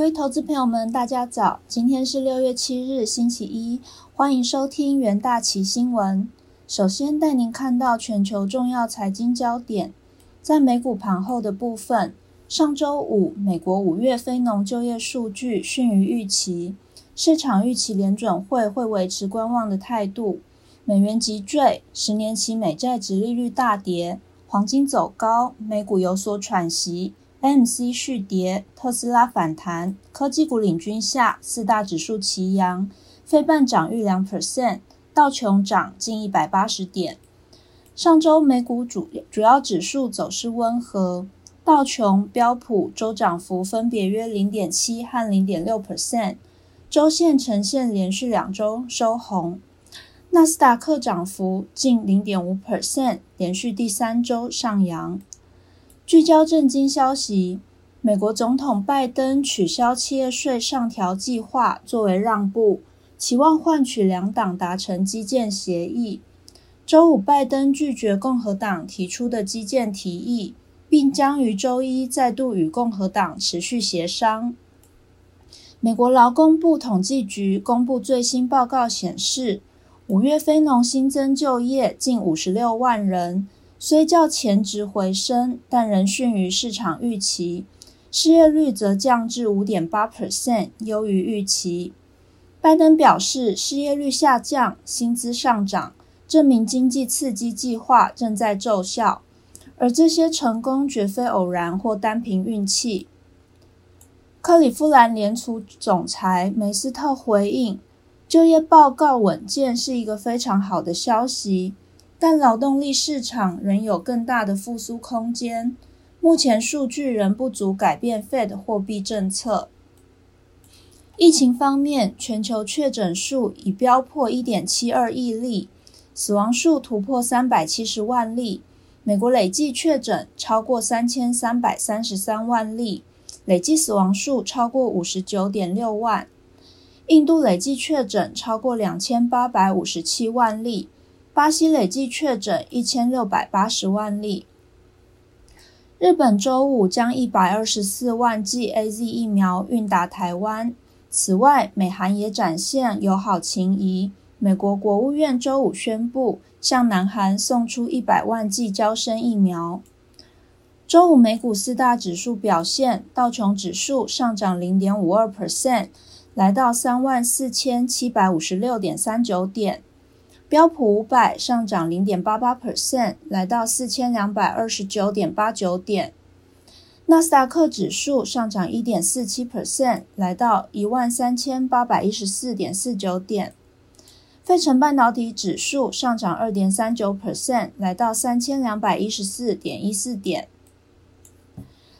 各位投资朋友们，大家早！今天是六月七日，星期一，欢迎收听元大旗新闻。首先带您看到全球重要财经焦点，在美股盘后的部分，上周五美国五月非农就业数据逊于预期，市场预期联准会会维持观望的态度，美元急坠，十年期美债直利率大跌，黄金走高，美股有所喘息。M C 续跌，特斯拉反弹，科技股领军下，四大指数齐扬，非半涨逾两 percent，道琼涨近一百八十点。上周美股主主要指数走势温和，道琼、标普周涨幅分别约零点七和零点六 percent，周线呈现连续两周收红。纳斯达克涨幅近零点五 percent，连续第三周上扬。聚焦震惊消息，美国总统拜登取消企业税上调计划作为让步，期望换取两党达成基建协议。周五，拜登拒绝共和党提出的基建提议，并将于周一再度与共和党持续协商。美国劳工部统计局公布最新报告显示，五月非农新增就业近五十六万人。虽较前值回升，但仍逊于市场预期。失业率则降至五点八 percent，优于预期。拜登表示，失业率下降，薪资上涨，证明经济刺激计划正在奏效。而这些成功绝非偶然或单凭运气。克利夫兰联储总裁梅斯特回应：“就业报告稳健是一个非常好的消息。”但劳动力市场仍有更大的复苏空间。目前数据仍不足改变 Fed 货币政策。疫情方面，全球确诊数已飙破1.72亿例，死亡数突破370万例。美国累计确诊超过3333万例，累计死亡数超过59.6万。印度累计确诊超过2857万例。巴西累计确诊一千六百八十万例。日本周五将一百二十四万剂 A Z 疫苗运达台湾。此外，美韩也展现友好情谊。美国国务院周五宣布向南韩送出一百万剂交生疫苗。周五美股四大指数表现：道琼指数上涨零点五二 percent，来到三万四千七百五十六点三九点。标普五百上涨零点八八 percent，来到四千两百二十九点八九点。纳斯达克指数上涨一点四七 percent，来到一万三千八百一十四点四九点。费城半导体指数上涨二点三九 percent，来到三千两百一十四点一四点。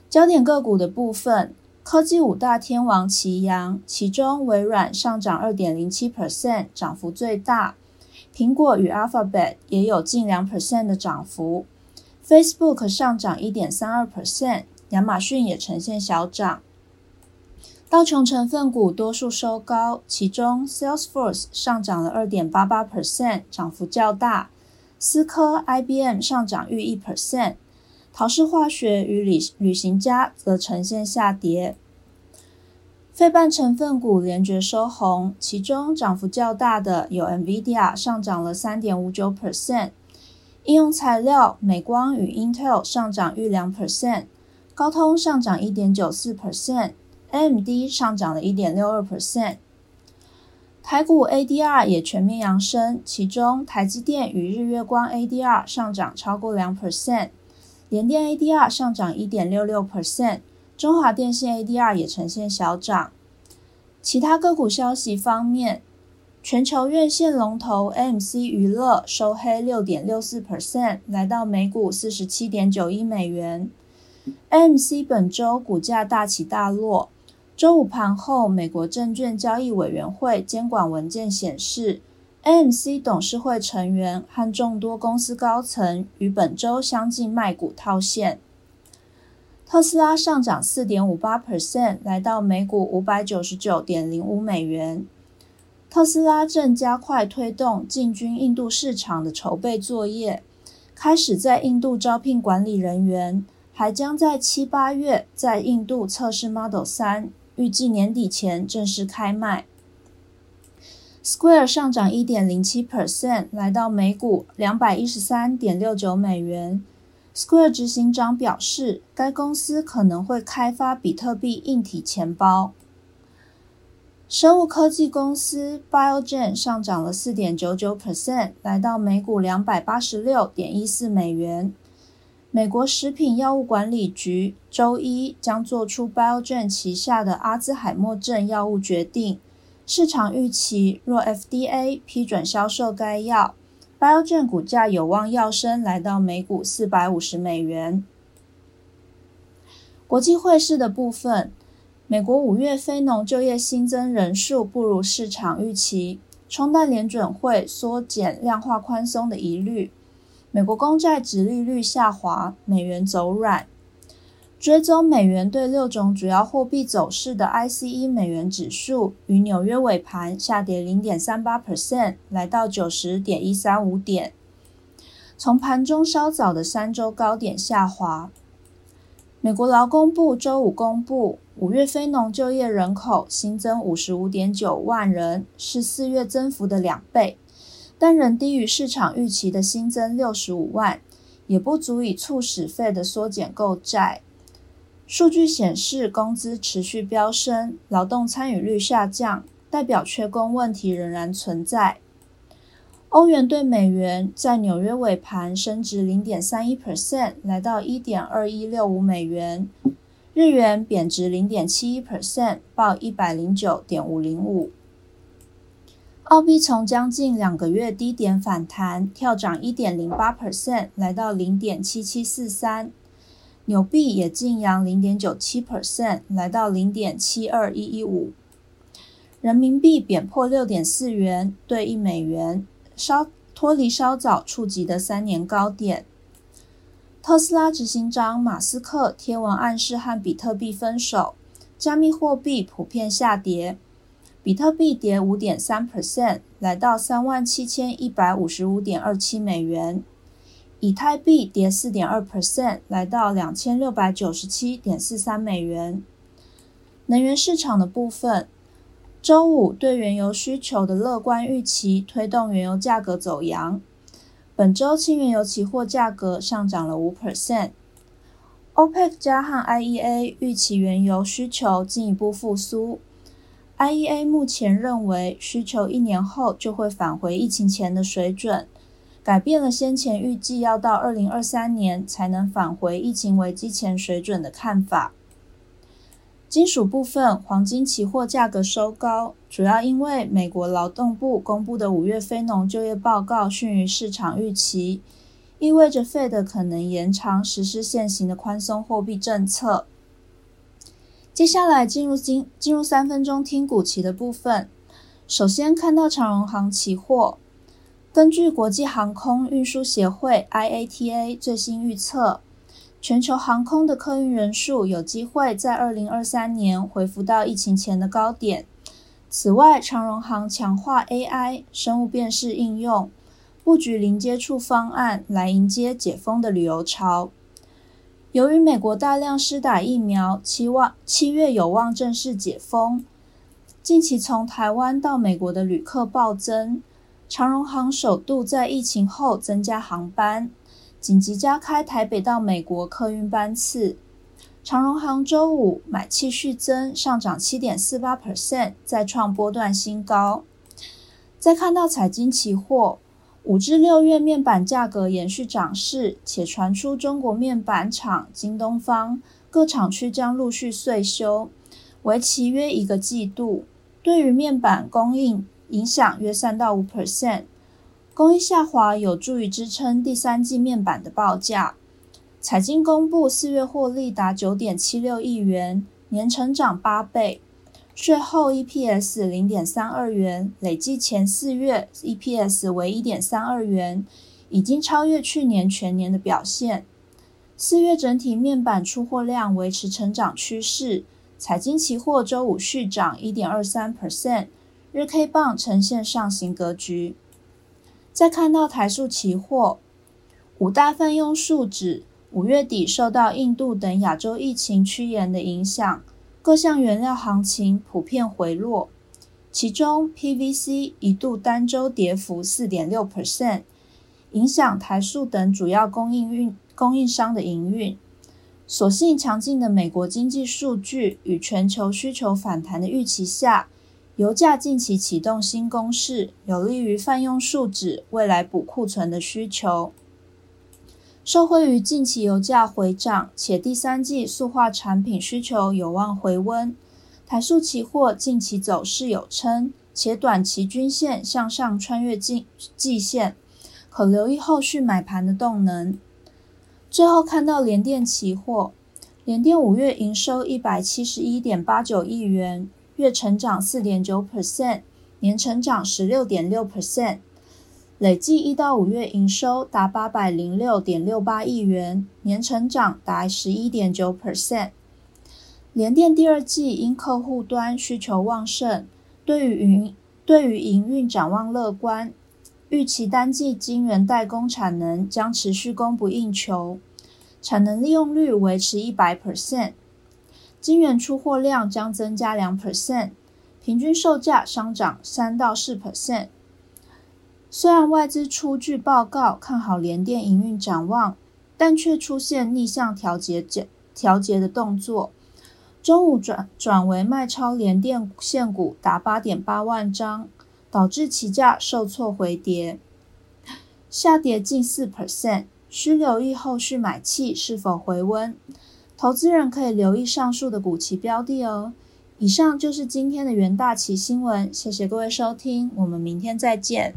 焦点个股的部分，科技五大天王齐扬，其中微软上涨二点零七 percent，涨幅最大。苹果与 Alphabet 也有近两 percent 的涨幅，Facebook 上涨一点三二 percent，亚马逊也呈现小涨。道琼成分股多数收高，其中 Salesforce 上涨了二点八八 percent，涨幅较大。思科、IBM 上涨逾一 percent，陶氏化学与旅旅行家则呈现下跌。费半成分股连绝收红，其中涨幅较大的有 NVIDIA 上涨了三点五九 percent，应用材料、美光与 Intel 上涨逾两 percent，高通上涨一点九四 percent，AMD 上涨了一点六二 percent。台股 ADR 也全面扬升，其中台积电与日月光 ADR 上涨超过两 percent，联电 ADR 上涨一点六六 percent。中华电信 ADR 也呈现小涨。其他个股消息方面，全球院线龙头 AMC 娱乐收黑六点六四 percent，来到每股四十七点九一美元。AMC 本周股价大起大落。周五盘后，美国证券交易委员会监管文件显示，AMC 董事会成员和众多公司高层于本周相继卖股套现。特斯拉上涨四点五八 percent，来到每股五百九十九点零五美元。特斯拉正加快推动进军印度市场的筹备作业，开始在印度招聘管理人员，还将在七八月在印度测试 Model 三，预计年底前正式开卖。Square 上涨一点零七 percent，来到每股两百一十三点六九美元。Square 执行长表示，该公司可能会开发比特币硬体钱包。生物科技公司 Biogen 上涨了四点九九 percent，来到每股两百八十六点一四美元。美国食品药物管理局周一将做出 Biogen 旗下的阿兹海默症药物决定。市场预期，若 FDA 批准销售该药，Biogen 股价有望要升，来到每股四百五十美元。国际汇市的部分，美国五月非农就业新增人数不如市场预期，冲淡联准会缩减量化宽松的疑虑。美国公债殖利率下滑，美元走软。追踪美元对六种主要货币走势的 ICE 美元指数，于纽约尾盘下跌零点三八 percent，来到九十点一三五点，从盘中稍早的三周高点下滑。美国劳工部周五公布，五月非农就业人口新增五十五点九万人，是四月增幅的两倍，但仍低于市场预期的新增六十五万，也不足以促使费的缩减购债。数据显示，工资持续飙升，劳动参与率下降，代表缺工问题仍然存在。欧元对美元在纽约尾盘升值零点三一 percent，来到一点二一六五美元。日元贬值零点七一 percent，报一百零九点五零五。澳币从将近两个月低点反弹，跳涨一点零八 percent，来到零点七七四三。纽币也净扬零点九七 percent，来到零点七二一一五。人民币贬破六点四元兑一美元，稍脱离稍早触及的三年高点。特斯拉执行长马斯克贴文暗示和比特币分手，加密货币普遍下跌，比特币跌五点三 percent，来到三万七千一百五十五点二七美元。以太币跌四点二 percent，来到两千六百九十七点四三美元。能源市场的部分，周五对原油需求的乐观预期推动原油价格走扬。本周轻原油期货价格上涨了五 percent。OPEC 加和 IEA 预期原油需求进一步复苏。IEA 目前认为需求一年后就会返回疫情前的水准。改变了先前预计要到二零二三年才能返回疫情危机前水准的看法。金属部分，黄金期货价格收高，主要因为美国劳动部公布的五月非农就业报告逊于市场预期，意味着 Fed 可能延长实施现行的宽松货币政策。接下来进入金进入三分钟听股期的部分，首先看到长荣行期货。根据国际航空运输协会 （IATA） 最新预测，全球航空的客运人数有机会在二零二三年恢复到疫情前的高点。此外，长荣航强化 AI 生物辨识应用，布局零接触方案来迎接解封的旅游潮。由于美国大量施打疫苗，期望七月有望正式解封。近期从台湾到美国的旅客暴增。长荣航首度在疫情后增加航班，紧急加开台北到美国客运班次。长荣航周五买气续增，上涨七点四八 percent，再创波段新高。再看到彩金期货，五至六月面板价格延续涨势，且传出中国面板厂京东方各厂区将陆续岁修，为期约一个季度。对于面板供应，影响约三到五 percent，工艺下滑有助于支撑第三季面板的报价。财经公布四月获利达九点七六亿元，年成长八倍，税后 EPS 零点三二元，累计前四月 EPS 为一点三二元，已经超越去年全年的表现。四月整体面板出货量维持成长趋势，财经期货周五续涨一点二三 percent。日 K 棒呈现上行格局。再看到台塑期货，五大泛用数指五月底受到印度等亚洲疫情趋严的影响，各项原料行情普遍回落，其中 PVC 一度单周跌幅四点六 percent，影响台塑等主要供应运供应商的营运。所幸强劲的美国经济数据与全球需求反弹的预期下，油价近期启动新攻势，有利于泛用树脂未来补库存的需求。受惠于近期油价回涨，且第三季塑化产品需求有望回温，台塑期货近期走势有撑，且短期均线向上穿越季季线，可留意后续买盘的动能。最后看到联电期货，联电五月营收一百七十一点八九亿元，月成长四点九 percent，年成长十六点六 percent，累计一到五月营收达八百零六点六八亿元，年成长达十一点九 percent。联电第二季因客户端需求旺盛，对于营对于营运展望乐观。预期单季晶圆代工产能将持续供不应求，产能利用率维持一百 percent，金圆出货量将增加两 percent，平均售价上涨三到四 percent。虽然外资出具报告看好联电营运展望，但却出现逆向调节调节的动作，中午转转为卖超联电现股达八点八万张。导致期价受挫回跌，下跌近四 percent，需留意后续买气是否回温。投资人可以留意上述的股期标的哦。以上就是今天的元大旗新闻，谢谢各位收听，我们明天再见。